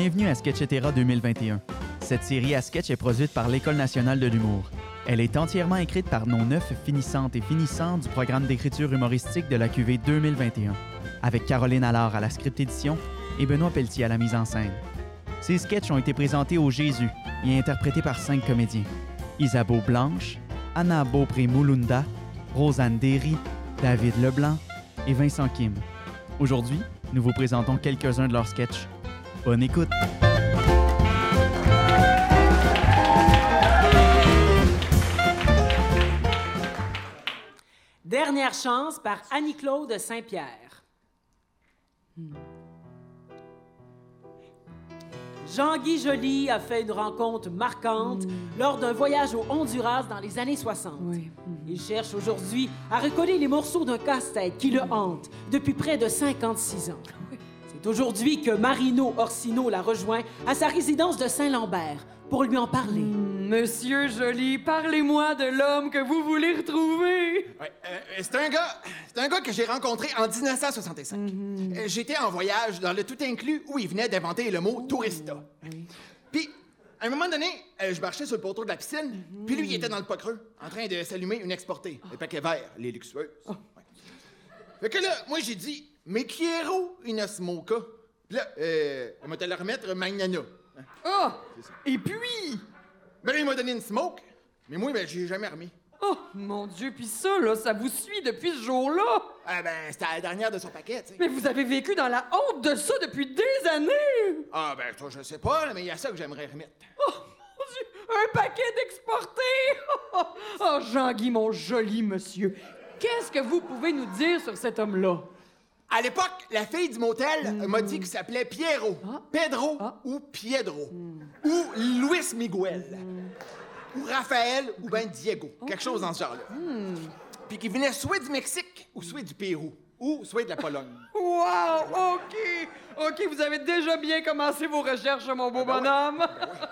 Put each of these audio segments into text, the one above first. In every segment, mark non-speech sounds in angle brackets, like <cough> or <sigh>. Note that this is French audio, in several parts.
Bienvenue à Sketchetera 2021. Cette série à sketch est produite par l'École nationale de l'humour. Elle est entièrement écrite par nos neuf finissantes et finissants du programme d'écriture humoristique de la QV 2021, avec Caroline Allard à la script édition et Benoît Pelletier à la mise en scène. Ces sketchs ont été présentés au Jésus et interprétés par cinq comédiens. Isabeau Blanche, Anna Beaupré-Moulunda, Rosanne Derry, David Leblanc et Vincent Kim. Aujourd'hui, nous vous présentons quelques-uns de leurs sketchs. Bonne écoute! Dernière chance par Annie-Claude Saint-Pierre. Hmm. Jean-Guy Joly a fait une rencontre marquante lors d'un voyage au Honduras dans les années 60. Il cherche aujourd'hui à recoller les morceaux d'un casse-tête qui le hante depuis près de 56 ans. C'est aujourd'hui que Marino Orsino l'a rejoint à sa résidence de Saint-Lambert pour lui en parler. Monsieur Joly, parlez-moi de l'homme que vous voulez retrouver. Ouais, euh, c'est un gars, c'est un gars que j'ai rencontré en 1965. Euh, J'étais en voyage dans le tout inclus où il venait d'inventer le mot tourista. Puis, à un moment donné, euh, je marchais sur le poteau de la piscine, puis lui, il était dans le pas creux, en train de s'allumer une exportée, le paquet vert, les luxueuses. Ouais. Fait que là, moi, j'ai dit, mais Quiero une smoka. Puis là, euh, elle m'a te la remettre Magnana. Oh! Et puis... Ben là, il m'a donné une smoke, mais moi, ben, j'ai jamais remis. Oh, mon Dieu, puis ça, là, ça vous suit depuis ce jour-là? Ah ben, c'était la dernière de son paquet, tu sais. Mais vous avez vécu dans la honte de ça depuis des années. Ah ben, toi, je sais pas, là, mais il y a ça que j'aimerais remettre. Oh, mon Dieu, un paquet d'exportés. Oh, <laughs> oh, Jean-Guy, mon joli monsieur, qu'est-ce que vous pouvez nous dire sur cet homme-là? À l'époque, la fille du motel m'a dit qu'il s'appelait Piero, Pedro ou Piedro, ou Luis Miguel, ou Raphaël ou ben Diego, quelque chose dans ce genre-là. Puis qu'il venait soit du Mexique ou soit du Pérou, ou soit de la Pologne. <laughs> Wow, OK. OK, vous avez déjà bien commencé vos recherches, mon beau bonhomme.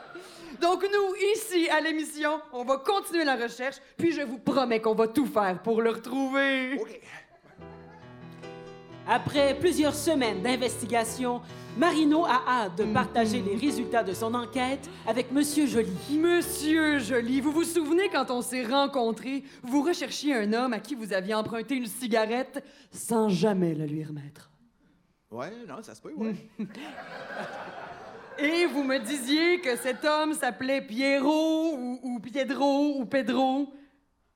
<laughs> Donc, nous, ici, à l'émission, on va continuer la recherche, puis je vous promets qu'on va tout faire pour le retrouver. OK. Après plusieurs semaines d'investigation, Marino a hâte de partager les résultats de son enquête avec Monsieur Joly. Monsieur Joly, vous vous souvenez quand on s'est rencontrés, vous recherchiez un homme à qui vous aviez emprunté une cigarette sans jamais la lui remettre. Ouais, non, ça se peut, ouais. <laughs> Et vous me disiez que cet homme s'appelait Piero ou, ou Piedro ou Pedro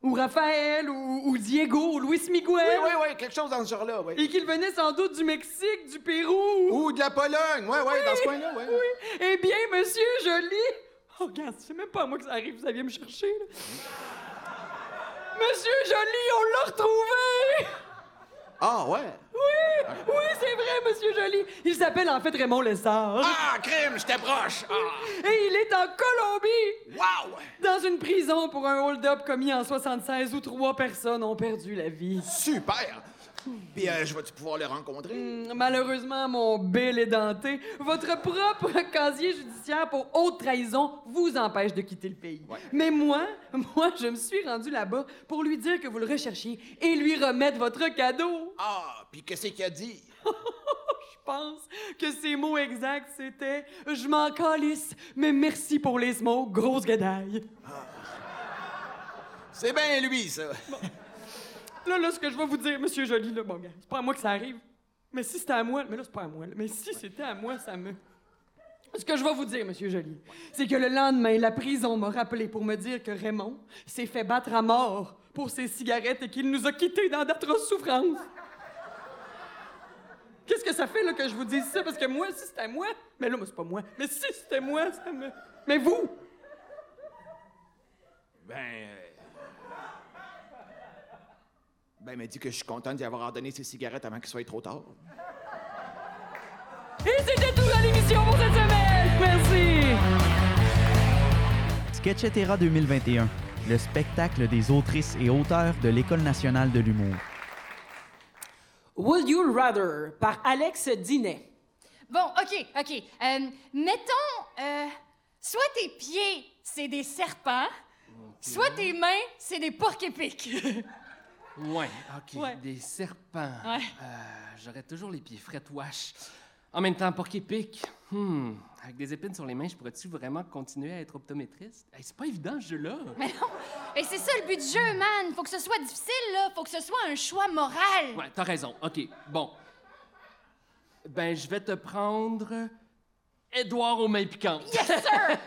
ou Raphaël ou, ou Diego ou Luis Miguel. Oui, oui, oui, quelque chose dans ce genre-là, oui. Et qu'il venait sans doute du Mexique, du Pérou. Ou de la Pologne, ouais, ouais, dans ce coin-là, ouais. Oui. Eh bien, monsieur Joly. Oh, regarde, c'est même pas à moi que ça arrive, vous alliez me chercher, là. Monsieur Joly, on l'a retrouvé! Ah, ouais? Oui, oui, c'est vrai, monsieur Joly. Il s'appelle en fait Raymond Lessard. Ah, crime, j'étais proche. Ah. Et il est en Colombie, Wow! dans une prison pour un hold-up commis en 76 où trois personnes ont perdu la vie. Super! Puis, euh, je vais-tu pouvoir le rencontrer? Hum, Malheureusement, mon bel est denté. Votre propre <laughs> casier judiciaire pour haute trahison vous empêche de quitter le pays. Mais moi, <laughs> moi, je me suis rendu là-bas pour lui dire que vous le recherchiez et lui remettre votre cadeau. Ah, puis qu'est-ce qu'il a dit? <laughs> Je pense que ses mots exacts, c'était « Je m'en calisse, mais merci pour les smokes, grosse gadaille. C'est bien lui, ça. » Là, là, ce que je vais vous dire, Monsieur Joly, là, bon, gars, c'est pas à moi que ça arrive. Mais si c'était à moi, mais là, c'est pas à moi. Mais si c'était à moi, ça me... Ce que je vais vous dire, Monsieur Joly, c'est que le lendemain, la prison m'a rappelé pour me dire que Raymond s'est fait battre à mort pour ses cigarettes et qu'il nous a quittés dans d'atroces souffrances. Qu'est-ce que ça fait là, que je vous dise ça? Parce que moi, si c'était à moi, mais là, c'est pas moi. Mais si c'était moi, ça me. Mais vous! Ben. euh, Ben, il m'a dit que je suis content d'y avoir ordonné ses cigarettes avant qu'il soit trop tard. Et c'était tout à l'émission pour cette semaine! Merci! Sketchetera 2021, le spectacle des autrices et auteurs de l'École nationale de l'humour. Would You Rather par Alex Dinet. Bon, OK, OK. Euh, mettons, euh, soit tes pieds, c'est des serpents, soit tes mains, c'est des porcs épics. <laughs> Ouais, ok. Ouais. Des serpents. Ouais. Euh, J'aurais toujours les pieds frais wash. En même temps, porc épic. Hmm, avec des épines sur les mains, je pourrais-tu vraiment continuer à être optométriste? Hey, c'est pas évident, ce jeu-là. <laughs> Mais non! Et c'est ça le but du jeu, man! Faut que ce soit difficile, là! Faut que ce soit un choix moral! Ouais, t'as raison. OK, bon. Ben, je vais te prendre... Édouard aux mains piquantes. Yes, sir!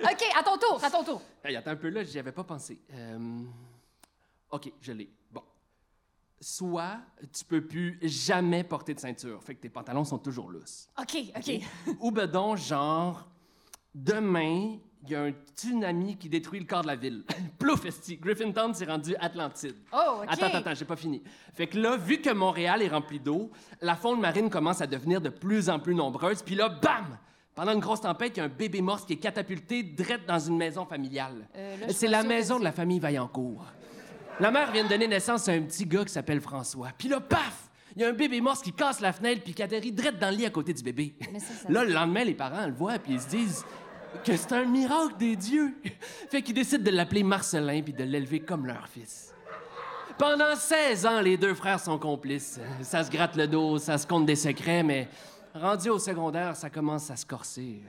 <laughs> OK, à ton tour, à ton tour. Hey, attends un peu, là, j'y avais pas pensé. Euh, OK, je l'ai. Bon. Soit tu peux plus jamais porter de ceinture, fait que tes pantalons sont toujours lousses. OK, OK. Ou ben donc, genre, demain, il y a un tsunami qui détruit le corps de la ville. <laughs> Plouf, esti, Griffintown s'est rendu Atlantide. Oh, OK. Attends, attends, attends, j'ai pas fini. Fait que là, vu que Montréal est rempli d'eau, la faune marine commence à devenir de plus en plus nombreuse, puis là, bam! Pendant une grosse tempête, il y a un bébé morse qui est catapulté direct dans une maison familiale. Euh, C'est la maison de la famille Vaillancourt. La mère vient de donner naissance à un petit gars qui s'appelle François. Puis là, paf! Il y a un bébé morse qui casse la fenêtre puis qui atterrit direct dans le lit à côté du bébé. Mais ça, ça- Là, le lendemain, les parents le voient puis ils se disent que c'est un miracle des dieux. <laughs> fait qu'ils décident de l'appeler Marcelin puis de l'élever comme leur fils. Pendant 16 ans, les deux frères sont complices. Ça se gratte le dos, ça se compte des secrets, mais rendu au secondaire, ça commence à se corser.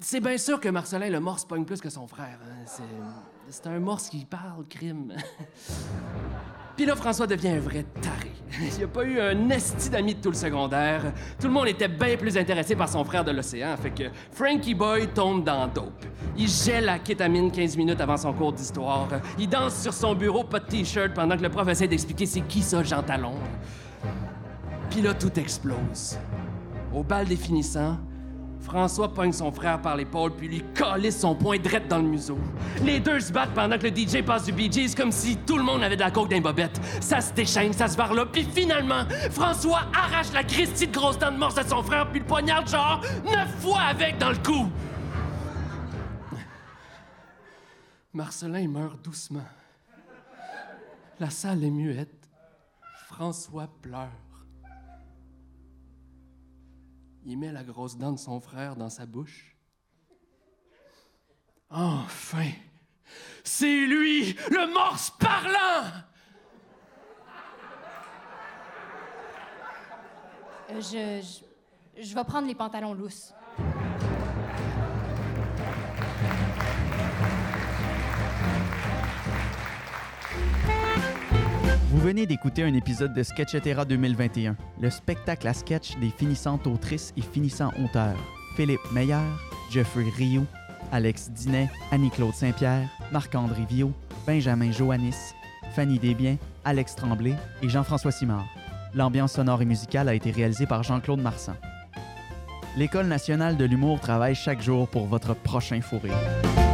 C'est bien sûr que Marcelin le morse pogne plus que son frère. hein. C'est- un morse qui parle crime. <laughs> Puis là, François devient un vrai taré. <laughs> Il n'y a pas eu un esti d'amis de tout le secondaire. Tout le monde était bien plus intéressé par son frère de l'océan. Fait que Frankie Boy tombe dans dope. Il gèle la kétamine 15 minutes avant son cours d'histoire. Il danse sur son bureau, pas de t-shirt, pendant que le prof essaie d'expliquer c'est qui ça, Jean Talon. Puis là, tout explose. Au bal des finissants, François pogne son frère par l'épaule puis lui calisse son poing drette dans le museau. Les deux se battent pendant que le DJ passe du Bee Gees comme si tout le monde avait de la coke d'un bobette. Ça se déchaîne, ça se là, puis finalement, François arrache la Christie de grosse dent de morse à son frère puis le poignarde genre neuf fois avec dans le cou. Marcelin meurt doucement. La salle est muette. François pleure. Il met la grosse dent de son frère dans sa bouche. Enfin! C'est lui, le morse parlant! Euh, je, je. Je vais prendre les pantalons lousses. Vous venez d'écouter un épisode de Sketchetera 2021, le spectacle à sketch des finissantes autrices et finissants auteurs. Philippe Meyer, Jeffrey Rioux, Alex Dinet, Annie-Claude Saint-Pierre, Marc-André Viau, Benjamin Joannis, Fanny Desbiens, Alex Tremblay et Jean-François Simard. L'ambiance sonore et musicale a été réalisée par Jean-Claude Marsan. L'École nationale de l'humour travaille chaque jour pour votre prochain fou rire.